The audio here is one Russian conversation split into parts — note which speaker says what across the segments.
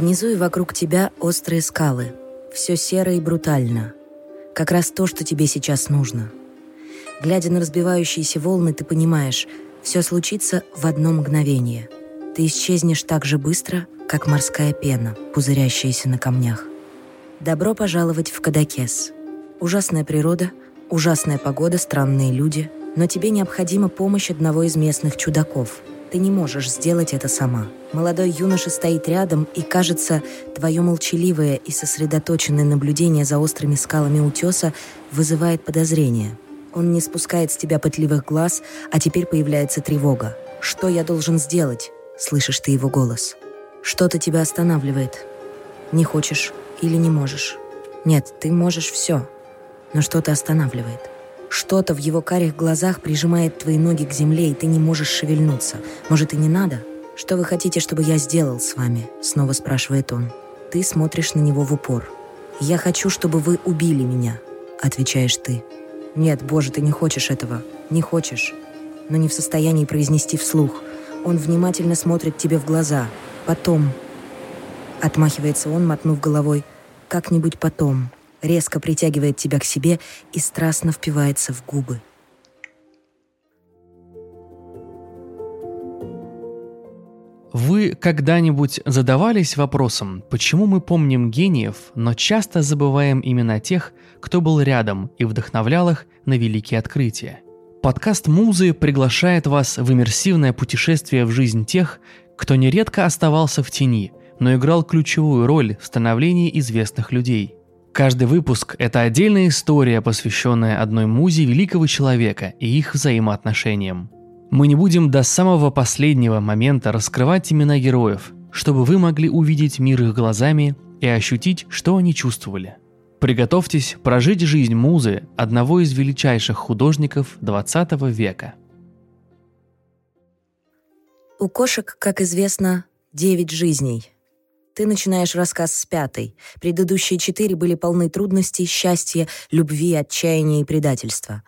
Speaker 1: Внизу и вокруг тебя острые скалы. Все серо и брутально. Как раз то, что тебе сейчас нужно. Глядя на разбивающиеся волны, ты понимаешь, все случится в одно мгновение. Ты исчезнешь так же быстро, как морская пена, пузырящаяся на камнях. Добро пожаловать в Кадакес. Ужасная природа, ужасная погода, странные люди, но тебе необходима помощь одного из местных чудаков. Ты не можешь сделать это сама. Молодой юноша стоит рядом, и, кажется, твое молчаливое и сосредоточенное наблюдение за острыми скалами утеса вызывает подозрение. Он не спускает с тебя пытливых глаз, а теперь появляется тревога. «Что я должен сделать?» — слышишь ты его голос. «Что-то тебя останавливает. Не хочешь или не можешь. Нет, ты можешь все, но что-то останавливает. Что-то в его карих глазах прижимает твои ноги к земле, и ты не можешь шевельнуться. Может, и не надо? Что вы хотите, чтобы я сделал с вами? Снова спрашивает он. Ты смотришь на него в упор. Я хочу, чтобы вы убили меня, отвечаешь ты. Нет, боже, ты не хочешь этого. Не хочешь. Но не в состоянии произнести вслух. Он внимательно смотрит тебе в глаза. Потом. Отмахивается он, мотнув головой. Как-нибудь потом резко притягивает тебя к себе и страстно впивается в губы.
Speaker 2: Вы когда-нибудь задавались вопросом, почему мы помним гениев, но часто забываем имена тех, кто был рядом и вдохновлял их на великие открытия? Подкаст «Музы» приглашает вас в иммерсивное путешествие в жизнь тех, кто нередко оставался в тени, но играл ключевую роль в становлении известных людей – Каждый выпуск – это отдельная история, посвященная одной музе великого человека и их взаимоотношениям. Мы не будем до самого последнего момента раскрывать имена героев, чтобы вы могли увидеть мир их глазами и ощутить, что они чувствовали. Приготовьтесь прожить жизнь музы одного из величайших художников XX века.
Speaker 1: У кошек, как известно, девять жизней – ты начинаешь рассказ с пятой. Предыдущие четыре были полны трудностей, счастья, любви, отчаяния и предательства.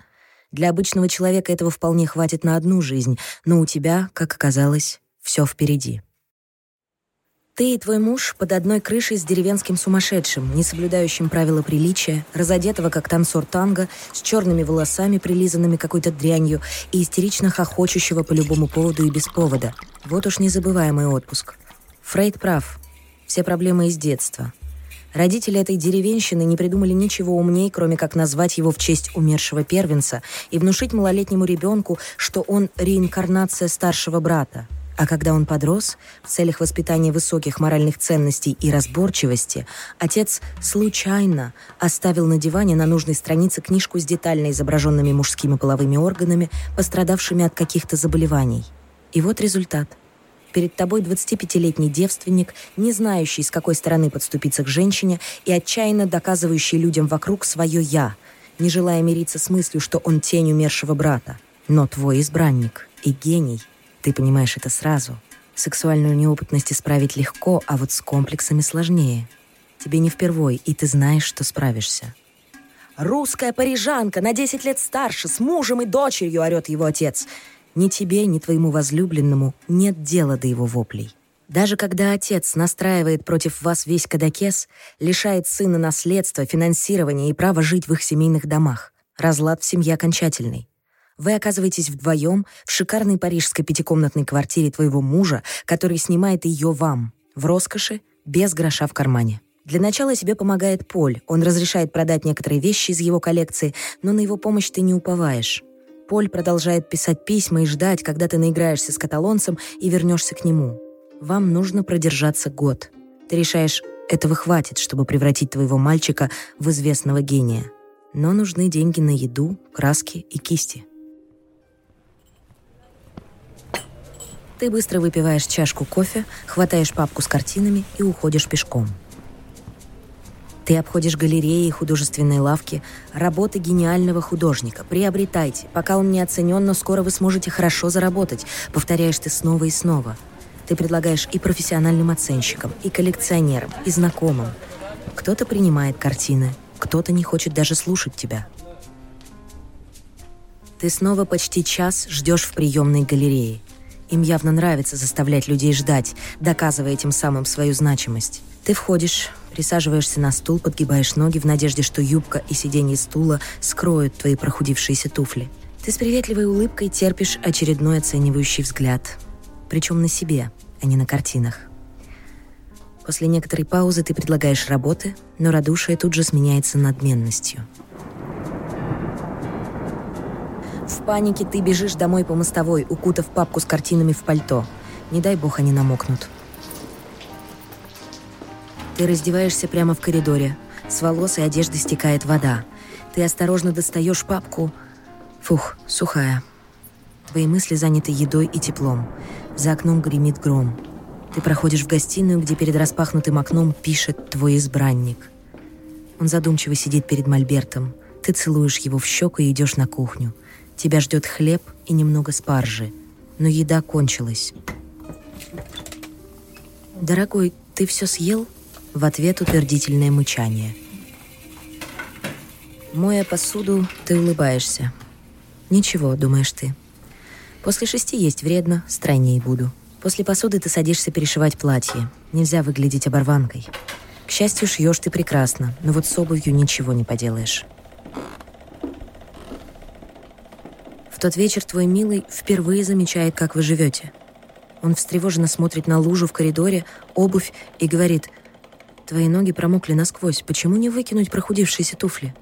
Speaker 1: Для обычного человека этого вполне хватит на одну жизнь, но у тебя, как оказалось, все впереди. Ты и твой муж под одной крышей с деревенским сумасшедшим, не соблюдающим правила приличия, разодетого как танцор танго, с черными волосами, прилизанными какой-то дрянью, и истерично хохочущего по любому поводу и без повода. Вот уж незабываемый отпуск. Фрейд прав. Все проблемы из детства. Родители этой деревенщины не придумали ничего умней, кроме как назвать его в честь умершего первенца и внушить малолетнему ребенку, что он реинкарнация старшего брата. А когда он подрос, в целях воспитания высоких моральных ценностей и разборчивости, отец случайно оставил на диване на нужной странице книжку с детально изображенными мужскими половыми органами, пострадавшими от каких-то заболеваний. И вот результат – Перед тобой 25-летний девственник, не знающий, с какой стороны подступиться к женщине и отчаянно доказывающий людям вокруг свое «я», не желая мириться с мыслью, что он тень умершего брата. Но твой избранник и гений, ты понимаешь это сразу. Сексуальную неопытность исправить легко, а вот с комплексами сложнее. Тебе не впервой, и ты знаешь, что справишься. «Русская парижанка, на 10 лет старше, с мужем и дочерью!» — орет его отец — ни тебе, ни твоему возлюбленному нет дела до его воплей. Даже когда отец настраивает против вас весь кадакес, лишает сына наследства, финансирования и права жить в их семейных домах, разлад в семье окончательный. Вы оказываетесь вдвоем в шикарной парижской пятикомнатной квартире твоего мужа, который снимает ее вам, в роскоши, без гроша в кармане. Для начала тебе помогает Поль. Он разрешает продать некоторые вещи из его коллекции, но на его помощь ты не уповаешь. Поль продолжает писать письма и ждать, когда ты наиграешься с каталонцем и вернешься к нему. Вам нужно продержаться год. Ты решаешь, этого хватит, чтобы превратить твоего мальчика в известного гения. Но нужны деньги на еду, краски и кисти. Ты быстро выпиваешь чашку кофе, хватаешь папку с картинами и уходишь пешком – ты обходишь галереи и художественные лавки, работы гениального художника. Приобретайте. Пока он не оценен, но скоро вы сможете хорошо заработать. Повторяешь ты снова и снова. Ты предлагаешь и профессиональным оценщикам, и коллекционерам, и знакомым. Кто-то принимает картины, кто-то не хочет даже слушать тебя. Ты снова почти час ждешь в приемной галерее. Им явно нравится заставлять людей ждать, доказывая тем самым свою значимость. Ты входишь, присаживаешься на стул, подгибаешь ноги в надежде, что юбка и сиденье стула скроют твои прохудившиеся туфли. Ты с приветливой улыбкой терпишь очередной оценивающий взгляд. Причем на себе, а не на картинах. После некоторой паузы ты предлагаешь работы, но радушие тут же сменяется надменностью. В панике ты бежишь домой по мостовой, укутав папку с картинами в пальто. Не дай бог они намокнут. Ты раздеваешься прямо в коридоре. С волос и одежды стекает вода. Ты осторожно достаешь папку. Фух, сухая. Твои мысли заняты едой и теплом. За окном гремит гром. Ты проходишь в гостиную, где перед распахнутым окном пишет твой избранник. Он задумчиво сидит перед мольбертом. Ты целуешь его в щеку и идешь на кухню. Тебя ждет хлеб и немного спаржи. Но еда кончилась. «Дорогой, ты все съел?» В ответ утвердительное мычание. Моя посуду, ты улыбаешься. «Ничего», — думаешь ты. «После шести есть вредно, стройней буду». После посуды ты садишься перешивать платье. Нельзя выглядеть оборванкой. К счастью, шьешь ты прекрасно, но вот с обувью ничего не поделаешь. В тот вечер твой милый впервые замечает, как вы живете. Он встревоженно смотрит на лужу в коридоре, обувь и говорит, «Твои ноги промокли насквозь, почему не выкинуть прохудившиеся туфли?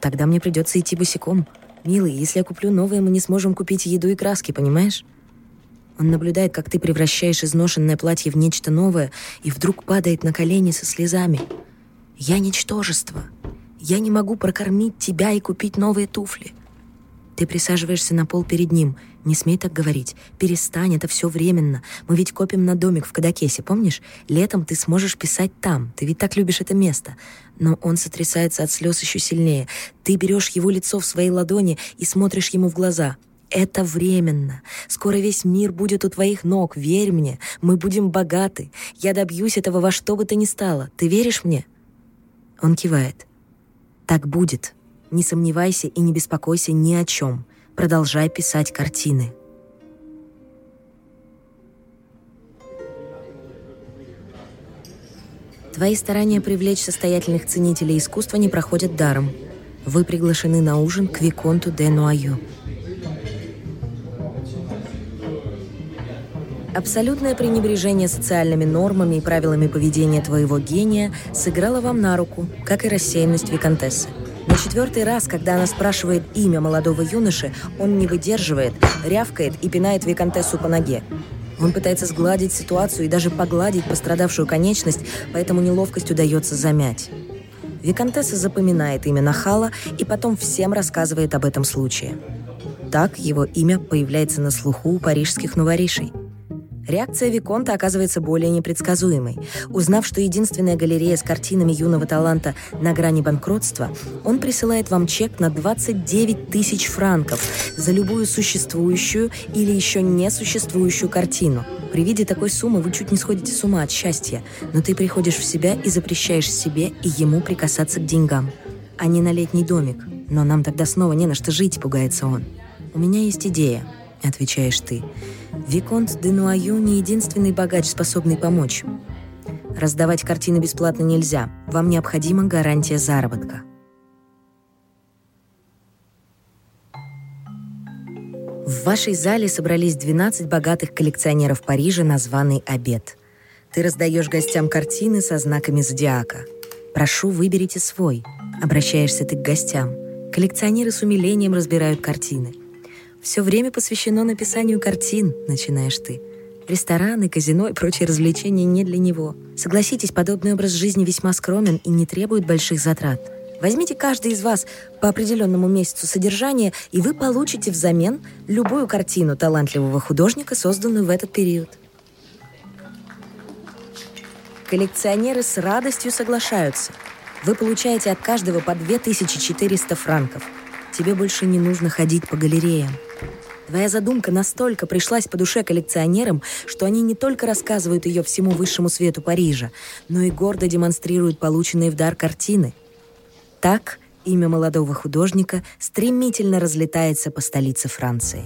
Speaker 1: Тогда мне придется идти босиком. Милый, если я куплю новые, мы не сможем купить еду и краски, понимаешь?» Он наблюдает, как ты превращаешь изношенное платье в нечто новое, и вдруг падает на колени со слезами. «Я ничтожество. Я не могу прокормить тебя и купить новые туфли». Ты присаживаешься на пол перед ним. Не смей так говорить. Перестань, это все временно. Мы ведь копим на домик в Кадакесе, помнишь? Летом ты сможешь писать там. Ты ведь так любишь это место. Но он сотрясается от слез еще сильнее. Ты берешь его лицо в свои ладони и смотришь ему в глаза. Это временно. Скоро весь мир будет у твоих ног, верь мне. Мы будем богаты. Я добьюсь этого во что бы то ни стало. Ты веришь мне?» Он кивает. «Так будет. Не сомневайся и не беспокойся ни о чем. Продолжай писать картины». Твои старания привлечь состоятельных ценителей искусства не проходят даром. Вы приглашены на ужин к Виконту де Нуаю. Абсолютное пренебрежение социальными нормами и правилами поведения твоего гения сыграло вам на руку, как и рассеянность виконтессы. На четвертый раз, когда она спрашивает имя молодого юноши, он не выдерживает, рявкает и пинает виконтессу по ноге. Он пытается сгладить ситуацию и даже погладить пострадавшую конечность, поэтому неловкость удается замять. Виконтесса запоминает имя Нахала и потом всем рассказывает об этом случае. Так его имя появляется на слуху у парижских новоришей – Реакция Виконта оказывается более непредсказуемой. Узнав, что единственная галерея с картинами юного таланта на грани банкротства, он присылает вам чек на 29 тысяч франков за любую существующую или еще не существующую картину. При виде такой суммы вы чуть не сходите с ума от счастья, но ты приходишь в себя и запрещаешь себе и ему прикасаться к деньгам. А не на летний домик. Но нам тогда снова не на что жить, пугается он. «У меня есть идея», — отвечаешь ты. Виконт де Нуаю не единственный богач, способный помочь. Раздавать картины бесплатно нельзя. Вам необходима гарантия заработка. В вашей зале собрались 12 богатых коллекционеров Парижа на званый обед. Ты раздаешь гостям картины со знаками зодиака. «Прошу, выберите свой». Обращаешься ты к гостям. Коллекционеры с умилением разбирают картины – все время посвящено написанию картин, начинаешь ты. Рестораны, казино и прочие развлечения не для него. Согласитесь, подобный образ жизни весьма скромен и не требует больших затрат. Возьмите каждый из вас по определенному месяцу содержания, и вы получите взамен любую картину талантливого художника, созданную в этот период. Коллекционеры с радостью соглашаются. Вы получаете от каждого по 2400 франков. Тебе больше не нужно ходить по галереям. Твоя задумка настолько пришлась по душе коллекционерам, что они не только рассказывают ее всему высшему свету Парижа, но и гордо демонстрируют полученные в дар картины. Так имя молодого художника стремительно разлетается по столице Франции.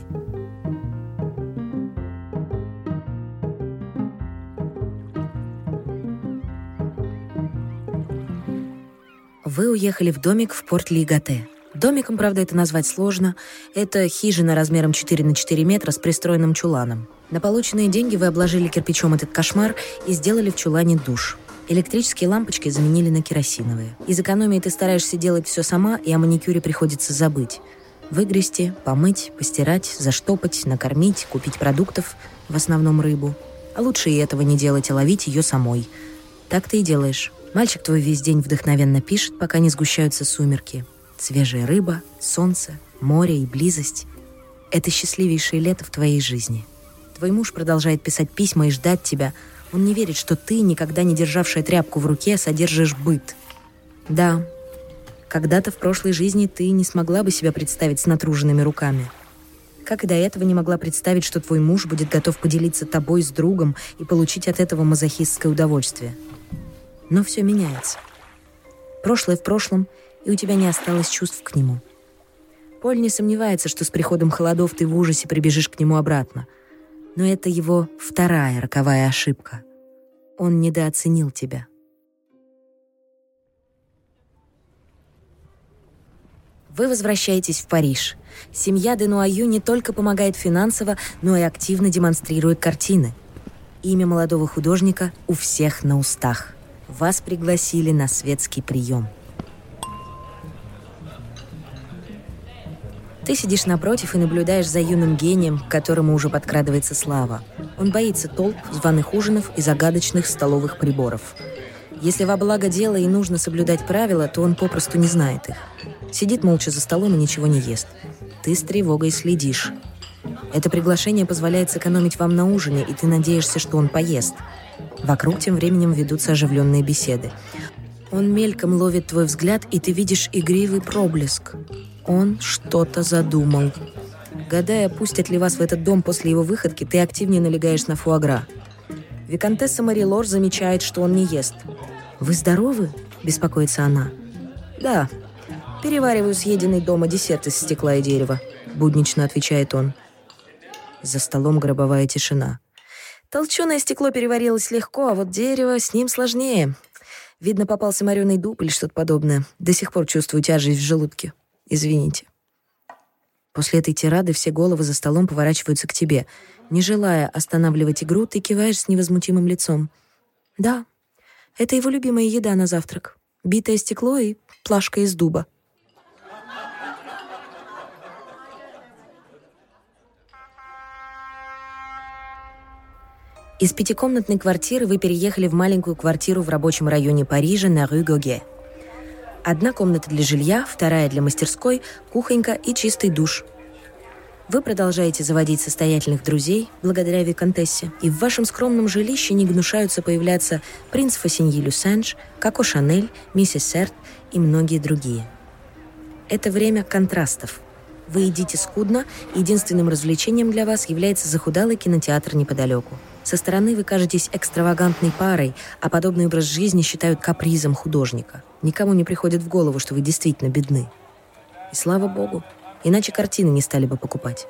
Speaker 1: Вы уехали в домик в порт Лигате – Домиком, правда, это назвать сложно. Это хижина размером 4 на 4 метра с пристроенным чуланом. На полученные деньги вы обложили кирпичом этот кошмар и сделали в чулане душ. Электрические лампочки заменили на керосиновые. Из экономии ты стараешься делать все сама, и о маникюре приходится забыть. Выгрести, помыть, постирать, заштопать, накормить, купить продуктов, в основном рыбу. А лучше и этого не делать, а ловить ее самой. Так ты и делаешь. Мальчик твой весь день вдохновенно пишет, пока не сгущаются сумерки. Свежая рыба, солнце, море и близость — это счастливейшее лето в твоей жизни. Твой муж продолжает писать письма и ждать тебя. Он не верит, что ты, никогда не державшая тряпку в руке, содержишь быт. Да, когда-то в прошлой жизни ты не смогла бы себя представить с натруженными руками. Как и до этого не могла представить, что твой муж будет готов поделиться тобой с другом и получить от этого мазохистское удовольствие. Но все меняется. Прошлое в прошлом, и у тебя не осталось чувств к нему. Поль не сомневается, что с приходом холодов ты в ужасе прибежишь к нему обратно. Но это его вторая роковая ошибка. Он недооценил тебя. Вы возвращаетесь в Париж. Семья Денуаю не только помогает финансово, но и активно демонстрирует картины. Имя молодого художника у всех на устах. Вас пригласили на светский прием – Ты сидишь напротив и наблюдаешь за юным гением, к которому уже подкрадывается слава. Он боится толп, званых ужинов и загадочных столовых приборов. Если во благо дела и нужно соблюдать правила, то он попросту не знает их. Сидит молча за столом и ничего не ест. Ты с тревогой следишь. Это приглашение позволяет сэкономить вам на ужине, и ты надеешься, что он поест. Вокруг тем временем ведутся оживленные беседы. Он мельком ловит твой взгляд, и ты видишь игривый проблеск. Он что-то задумал. Гадая, пустят ли вас в этот дом после его выходки, ты активнее налегаешь на фуагра. Викантесса Мари Лор замечает, что он не ест. «Вы здоровы?» – беспокоится она. «Да. Перевариваю съеденный дома десерт из стекла и дерева», – буднично отвечает он. За столом гробовая тишина. Толченое стекло переварилось легко, а вот дерево с ним сложнее. Видно, попался мореный дуб или что-то подобное. До сих пор чувствую тяжесть в желудке. Извините. После этой тирады все головы за столом поворачиваются к тебе. Не желая останавливать игру, ты киваешь с невозмутимым лицом. Да, это его любимая еда на завтрак. Битое стекло и плашка из дуба. Из пятикомнатной квартиры вы переехали в маленькую квартиру в рабочем районе Парижа на Рю Гоге. Одна комната для жилья, вторая для мастерской, кухонька и чистый душ. Вы продолжаете заводить состоятельных друзей благодаря Викантессе, и в вашем скромном жилище не гнушаются появляться принц Фасиньи Люсанж, Коко Шанель, миссис Серт и многие другие. Это время контрастов. Вы едите скудно, единственным развлечением для вас является захудалый кинотеатр неподалеку – со стороны вы кажетесь экстравагантной парой, а подобный образ жизни считают капризом художника. Никому не приходит в голову, что вы действительно бедны. И слава богу, иначе картины не стали бы покупать.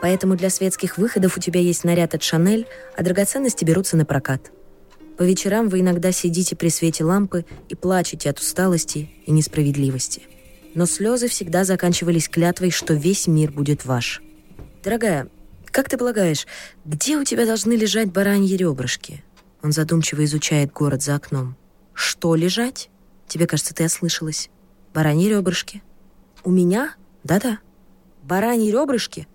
Speaker 1: Поэтому для светских выходов у тебя есть наряд от Шанель, а драгоценности берутся на прокат. По вечерам вы иногда сидите при свете лампы и плачете от усталости и несправедливости. Но слезы всегда заканчивались клятвой, что весь мир будет ваш. Дорогая, как ты полагаешь, где у тебя должны лежать бараньи ребрышки? Он задумчиво изучает город за окном. Что лежать? Тебе кажется, ты ослышалась. Бараньи ребрышки. У меня? Да-да. Бараньи ребрышки?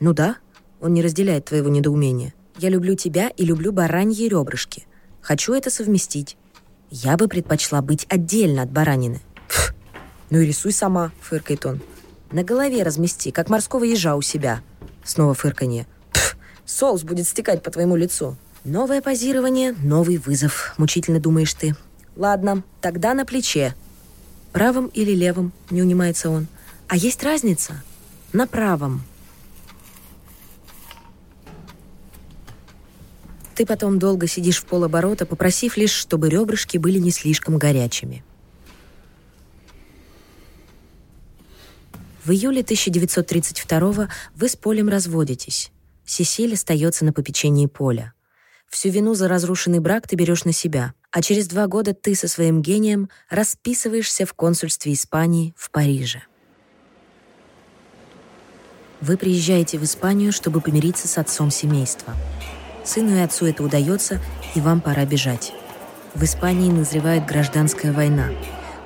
Speaker 1: Ну да. Он не разделяет твоего недоумения. Я люблю тебя и люблю бараньи ребрышки. Хочу это совместить. Я бы предпочла быть отдельно от баранины. Фу. Ну и рисуй сама, фыркает он. На голове размести, как морского ежа у себя. Снова фырканье. соус будет стекать по твоему лицу. Новое позирование, новый вызов, мучительно думаешь ты. Ладно, тогда на плече. Правым или левым, не унимается он. А есть разница? На правом. Ты потом долго сидишь в полоборота, попросив лишь, чтобы ребрышки были не слишком горячими. В июле 1932 вы с Полем разводитесь. Сесиль остается на попечении Поля. Всю вину за разрушенный брак ты берешь на себя, А через два года ты со своим гением расписываешься в консульстве Испании в Париже. Вы приезжаете в Испанию, чтобы помириться с отцом семейства. Сыну и отцу это удается, и вам пора бежать. В Испании назревает гражданская война.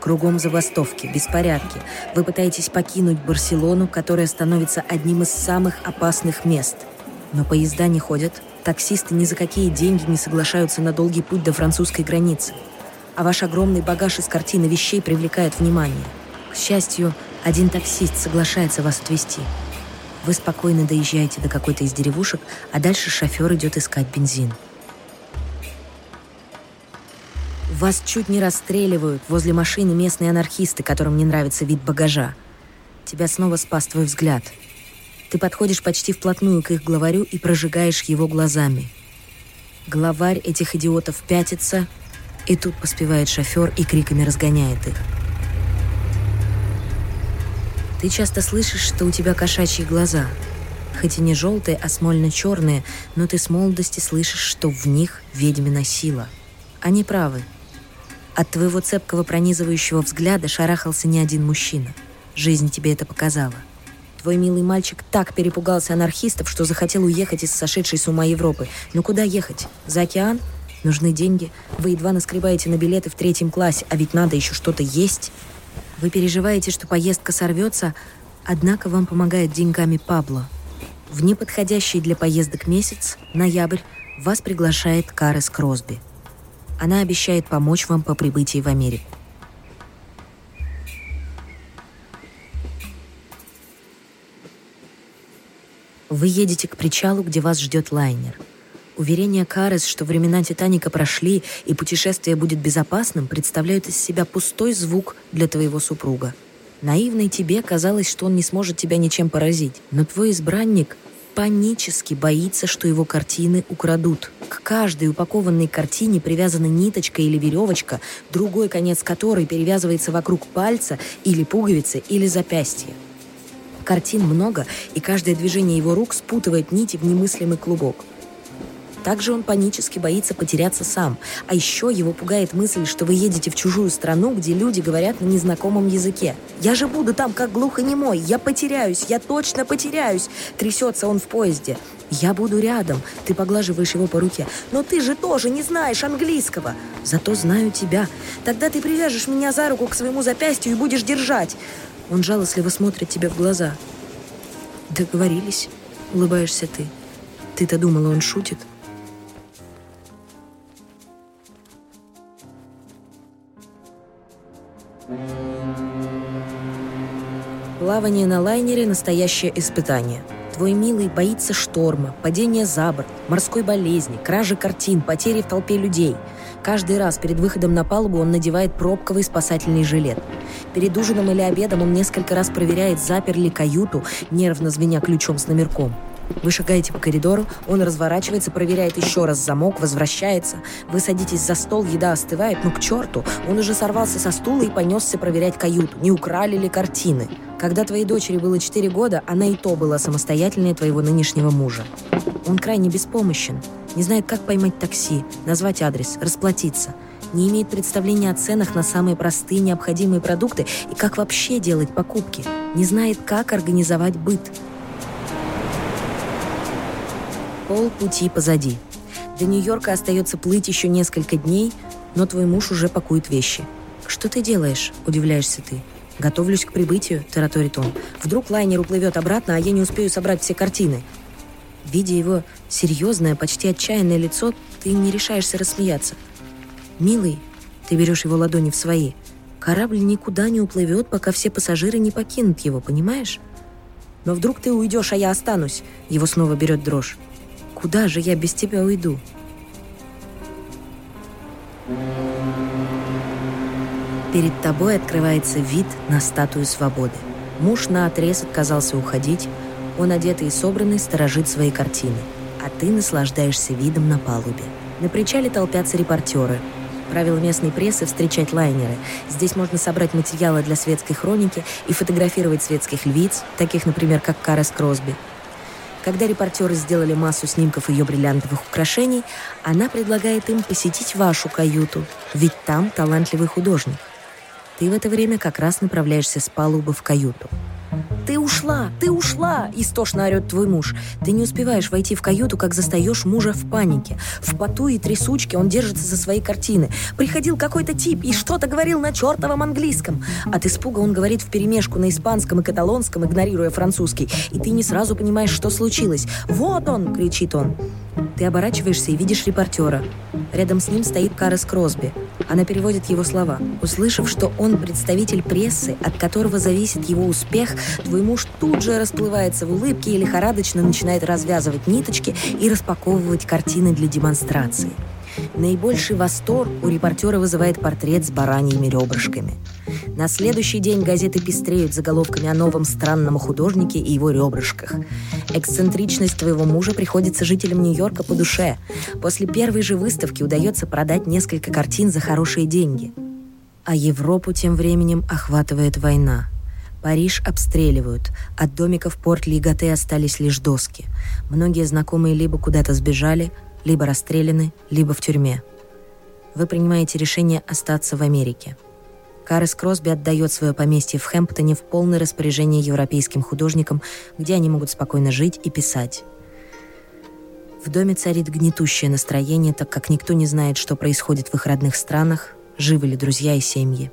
Speaker 1: Кругом забастовки, беспорядки. Вы пытаетесь покинуть Барселону, которая становится одним из самых опасных мест. Но поезда не ходят, таксисты ни за какие деньги не соглашаются на долгий путь до французской границы. А ваш огромный багаж из картины вещей привлекает внимание. К счастью, один таксист соглашается вас отвезти. Вы спокойно доезжаете до какой-то из деревушек, а дальше шофер идет искать бензин. Вас чуть не расстреливают возле машины местные анархисты, которым не нравится вид багажа. Тебя снова спас твой взгляд. Ты подходишь почти вплотную к их главарю и прожигаешь его глазами. Главарь этих идиотов пятится, и тут поспевает шофер и криками разгоняет их. Ты часто слышишь, что у тебя кошачьи глаза. Хоть и не желтые, а смольно-черные, но ты с молодости слышишь, что в них ведьмина сила. Они правы — от твоего цепкого пронизывающего взгляда шарахался не один мужчина. Жизнь тебе это показала. Твой милый мальчик так перепугался анархистов, что захотел уехать из сошедшей с ума Европы. Но куда ехать? За океан? Нужны деньги. Вы едва наскребаете на билеты в третьем классе, а ведь надо еще что-то есть. Вы переживаете, что поездка сорвется, однако вам помогает деньгами Пабло. В неподходящий для поездок месяц, ноябрь, вас приглашает Карес Кросби – она обещает помочь вам по прибытии в Америку. Вы едете к причалу, где вас ждет лайнер. Уверение Карес, что времена Титаника прошли и путешествие будет безопасным, представляют из себя пустой звук для твоего супруга. Наивной тебе казалось, что он не сможет тебя ничем поразить, но твой избранник панически боится, что его картины украдут. К каждой упакованной картине привязана ниточка или веревочка, другой конец которой перевязывается вокруг пальца или пуговицы или запястья. Картин много, и каждое движение его рук спутывает нити в немыслимый клубок – также он панически боится потеряться сам. А еще его пугает мысль, что вы едете в чужую страну, где люди говорят на незнакомом языке. «Я же буду там, как глухонемой! Я потеряюсь! Я точно потеряюсь!» Трясется он в поезде. «Я буду рядом!» Ты поглаживаешь его по руке. «Но ты же тоже не знаешь английского!» «Зато знаю тебя. Тогда ты привяжешь меня за руку к своему запястью и будешь держать!» Он жалостливо смотрит тебе в глаза. «Договорились?» — улыбаешься ты. Ты-то думала, он шутит?» Плавание на лайнере – настоящее испытание. Твой милый боится шторма, падения за борт, морской болезни, кражи картин, потери в толпе людей. Каждый раз перед выходом на палубу он надевает пробковый спасательный жилет. Перед ужином или обедом он несколько раз проверяет, запер ли каюту, нервно звеня ключом с номерком. Вы шагаете по коридору, он разворачивается, проверяет еще раз замок, возвращается. Вы садитесь за стол, еда остывает, ну к черту. Он уже сорвался со стула и понесся проверять каюту, не украли ли картины. Когда твоей дочери было 4 года, она и то была самостоятельнее твоего нынешнего мужа. Он крайне беспомощен, не знает, как поймать такси, назвать адрес, расплатиться – не имеет представления о ценах на самые простые необходимые продукты и как вообще делать покупки, не знает, как организовать быт, Пол пути позади. До Нью-Йорка остается плыть еще несколько дней, но твой муж уже пакует вещи. «Что ты делаешь?» – удивляешься ты. «Готовлюсь к прибытию», – тараторит он. «Вдруг лайнер уплывет обратно, а я не успею собрать все картины». Видя его серьезное, почти отчаянное лицо, ты не решаешься рассмеяться. «Милый», – ты берешь его ладони в свои, – «корабль никуда не уплывет, пока все пассажиры не покинут его, понимаешь?» «Но вдруг ты уйдешь, а я останусь», – его снова берет дрожь. Куда же я без тебя уйду? Перед тобой открывается вид на статую свободы. Муж на отрез отказался уходить, он одетый и собранный сторожит свои картины, а ты наслаждаешься видом на палубе. На причале толпятся репортеры. Правило местной прессы — встречать лайнеры. Здесь можно собрать материалы для светской хроники и фотографировать светских львиц, таких, например, как Карас Кросби — Когда репортеры сделали массу снимков ее бриллиантовых украшений, она предлагает им посетить вашу каюту, ведь там талантливый художник. Ты в это время как раз направляешься с палубы в каюту. «Ты ушла! Ты ушла!» — истошно орет твой муж. Ты не успеваешь войти в каюту, как застаешь мужа в панике. В поту и трясучке он держится за свои картины. Приходил какой-то тип и что-то говорил на чертовом английском. От испуга он говорит в перемешку на испанском и каталонском, игнорируя французский. И ты не сразу понимаешь, что случилось. «Вот он!» — кричит он. Ты оборачиваешься и видишь репортера. Рядом с ним стоит Карес Кросби. Она переводит его слова. Услышав, что он представитель прессы, от которого зависит его успех, твой муж тут же расплывается в улыбке и лихорадочно начинает развязывать ниточки и распаковывать картины для демонстрации. Наибольший восторг у репортера вызывает портрет с бараньими ребрышками. На следующий день газеты пестреют заголовками о новом странном художнике и его ребрышках. Эксцентричность твоего мужа приходится жителям Нью-Йорка по душе. После первой же выставки удается продать несколько картин за хорошие деньги. А Европу тем временем охватывает война. Париж обстреливают. От домиков порт Лигате остались лишь доски. Многие знакомые либо куда-то сбежали, либо расстреляны, либо в тюрьме. Вы принимаете решение остаться в Америке. Карес Кросби отдает свое поместье в Хэмптоне в полное распоряжение европейским художникам, где они могут спокойно жить и писать. В доме царит гнетущее настроение, так как никто не знает, что происходит в их родных странах, живы ли друзья и семьи.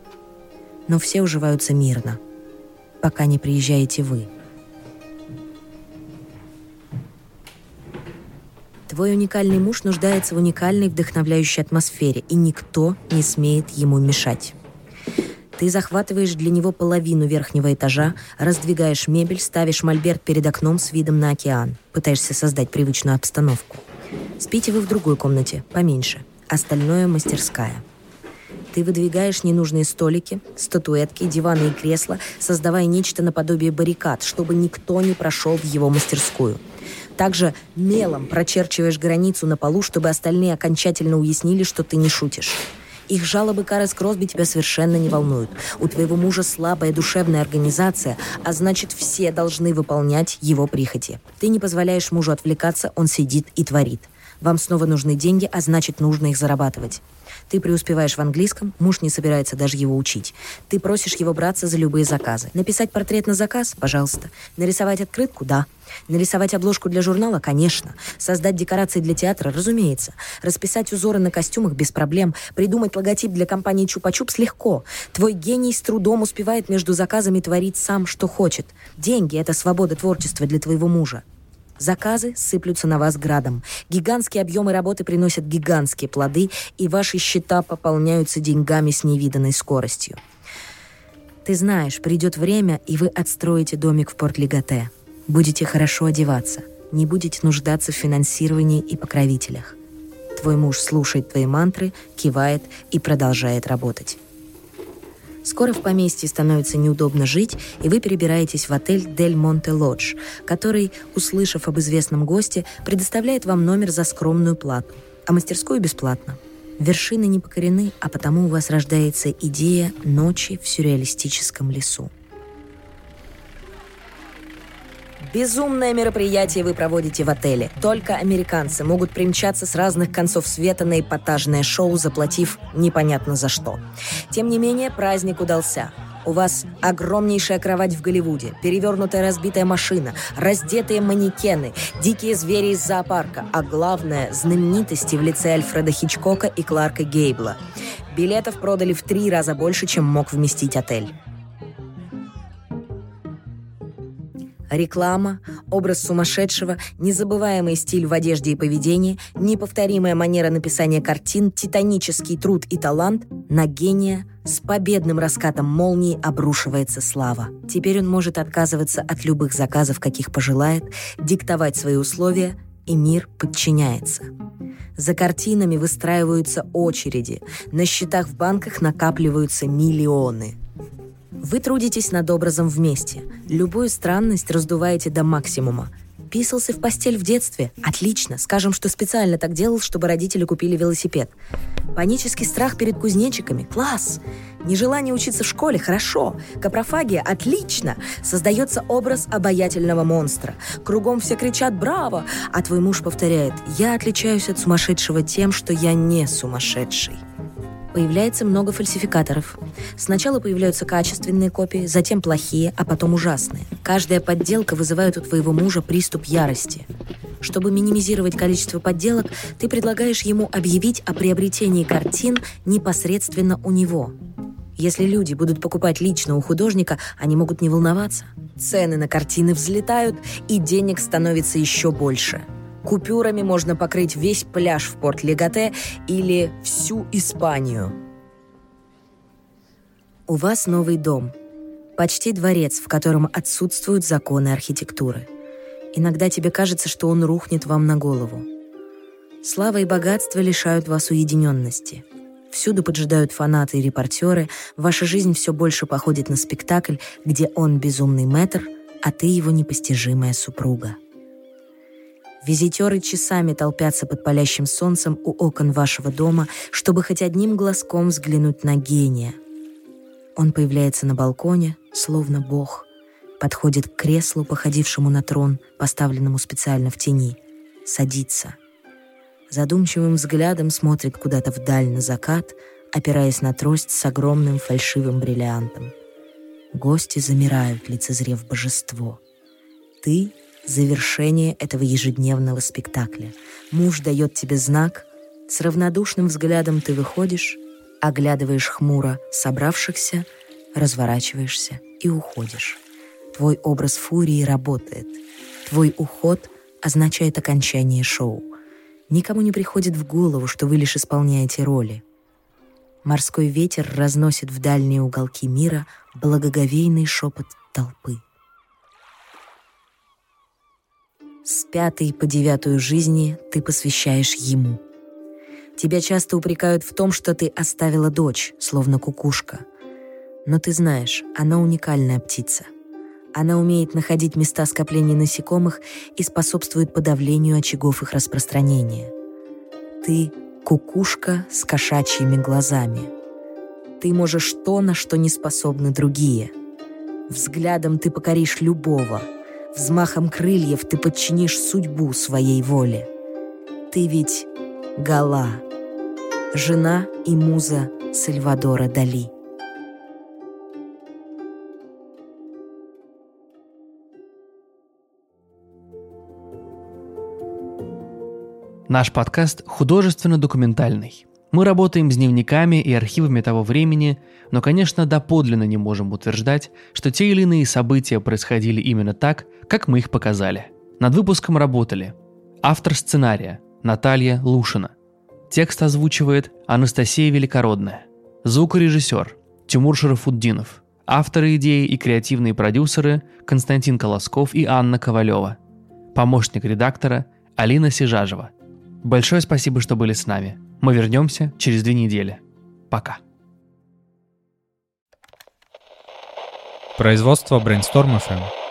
Speaker 1: Но все уживаются мирно, пока не приезжаете вы – Твой уникальный муж нуждается в уникальной вдохновляющей атмосфере, и никто не смеет ему мешать. Ты захватываешь для него половину верхнего этажа, раздвигаешь мебель, ставишь мольберт перед окном с видом на океан. Пытаешься создать привычную обстановку. Спите вы в другой комнате, поменьше. Остальное — мастерская. Ты выдвигаешь ненужные столики, статуэтки, диваны и кресла, создавая нечто наподобие баррикад, чтобы никто не прошел в его мастерскую — также мелом прочерчиваешь границу на полу, чтобы остальные окончательно уяснили, что ты не шутишь. Их жалобы Карес Кросби тебя совершенно не волнуют. У твоего мужа слабая душевная организация, а значит, все должны выполнять его прихоти. Ты не позволяешь мужу отвлекаться, он сидит и творит. Вам снова нужны деньги, а значит, нужно их зарабатывать. Ты преуспеваешь в английском, муж не собирается даже его учить. Ты просишь его браться за любые заказы. Написать портрет на заказ? Пожалуйста. Нарисовать открытку? Да. Нарисовать обложку для журнала? Конечно. Создать декорации для театра? Разумеется. Расписать узоры на костюмах? Без проблем. Придумать логотип для компании Чупа-Чупс? Легко. Твой гений с трудом успевает между заказами творить сам, что хочет. Деньги — это свобода творчества для твоего мужа. Заказы сыплются на вас градом. Гигантские объемы работы приносят гигантские плоды, и ваши счета пополняются деньгами с невиданной скоростью. Ты знаешь, придет время, и вы отстроите домик в Порт-Легате. Будете хорошо одеваться, не будете нуждаться в финансировании и покровителях. Твой муж слушает твои мантры, кивает и продолжает работать. Скоро в поместье становится неудобно жить, и вы перебираетесь в отель «Дель Монте Лодж», который, услышав об известном госте, предоставляет вам номер за скромную плату, а мастерскую бесплатно. Вершины не покорены, а потому у вас рождается идея ночи в сюрреалистическом лесу. Безумное мероприятие вы проводите в отеле. Только американцы могут примчаться с разных концов света на эпатажное шоу, заплатив непонятно за что. Тем не менее, праздник удался. У вас огромнейшая кровать в Голливуде, перевернутая разбитая машина, раздетые манекены, дикие звери из зоопарка, а главное – знаменитости в лице Альфреда Хичкока и Кларка Гейбла. Билетов продали в три раза больше, чем мог вместить отель. Реклама, образ сумасшедшего, незабываемый стиль в одежде и поведении, неповторимая манера написания картин, титанический труд и талант на гения с победным раскатом молнии обрушивается слава. Теперь он может отказываться от любых заказов, каких пожелает, диктовать свои условия, и мир подчиняется. За картинами выстраиваются очереди, на счетах в банках накапливаются миллионы – вы трудитесь над образом вместе. Любую странность раздуваете до максимума. Писался в постель в детстве. Отлично. Скажем, что специально так делал, чтобы родители купили велосипед. Панический страх перед кузнечиками. Класс. Нежелание учиться в школе. Хорошо. Капрофагия. Отлично. Создается образ обаятельного монстра. Кругом все кричат «Браво!», а твой муж повторяет «Я отличаюсь от сумасшедшего тем, что я не сумасшедший» появляется много фальсификаторов. Сначала появляются качественные копии, затем плохие, а потом ужасные. Каждая подделка вызывает у твоего мужа приступ ярости. Чтобы минимизировать количество подделок, ты предлагаешь ему объявить о приобретении картин непосредственно у него. Если люди будут покупать лично у художника, они могут не волноваться. Цены на картины взлетают, и денег становится еще больше – Купюрами можно покрыть весь пляж в порт Легате или всю Испанию. У вас новый дом. Почти дворец, в котором отсутствуют законы архитектуры. Иногда тебе кажется, что он рухнет вам на голову. Слава и богатство лишают вас уединенности. Всюду поджидают фанаты и репортеры, ваша жизнь все больше походит на спектакль, где он безумный мэтр, а ты его непостижимая супруга. Визитеры часами толпятся под палящим солнцем у окон вашего дома, чтобы хоть одним глазком взглянуть на гения. Он появляется на балконе, словно бог, подходит к креслу, походившему на трон, поставленному специально в тени, садится. Задумчивым взглядом смотрит куда-то вдаль на закат, опираясь на трость с огромным фальшивым бриллиантом. Гости замирают, лицезрев божество. Ты завершение этого ежедневного спектакля. Муж дает тебе знак, с равнодушным взглядом ты выходишь, оглядываешь хмуро собравшихся, разворачиваешься и уходишь. Твой образ фурии работает. Твой уход означает окончание шоу. Никому не приходит в голову, что вы лишь исполняете роли. Морской ветер разносит в дальние уголки мира благоговейный шепот толпы. С пятой по девятую жизни ты посвящаешь ему. Тебя часто упрекают в том, что ты оставила дочь, словно кукушка. Но ты знаешь, она уникальная птица. Она умеет находить места скопления насекомых и способствует подавлению очагов их распространения. Ты — кукушка с кошачьими глазами. Ты можешь то, на что не способны другие. Взглядом ты покоришь любого — Взмахом крыльев ты подчинишь судьбу своей воле. Ты ведь Гала, жена и муза Сальвадора Дали.
Speaker 2: Наш подкаст художественно-документальный. Мы работаем с дневниками и архивами того времени, но, конечно, доподлинно не можем утверждать, что те или иные события происходили именно так, как мы их показали. Над выпуском работали автор сценария Наталья Лушина, текст озвучивает Анастасия Великородная, звукорежиссер Тимур Шарафуддинов, авторы идеи и креативные продюсеры Константин Колосков и Анна Ковалева, помощник редактора Алина Сижажева. Большое спасибо, что были с нами – мы вернемся через две недели. Пока.
Speaker 3: Производство Brainstorm FM.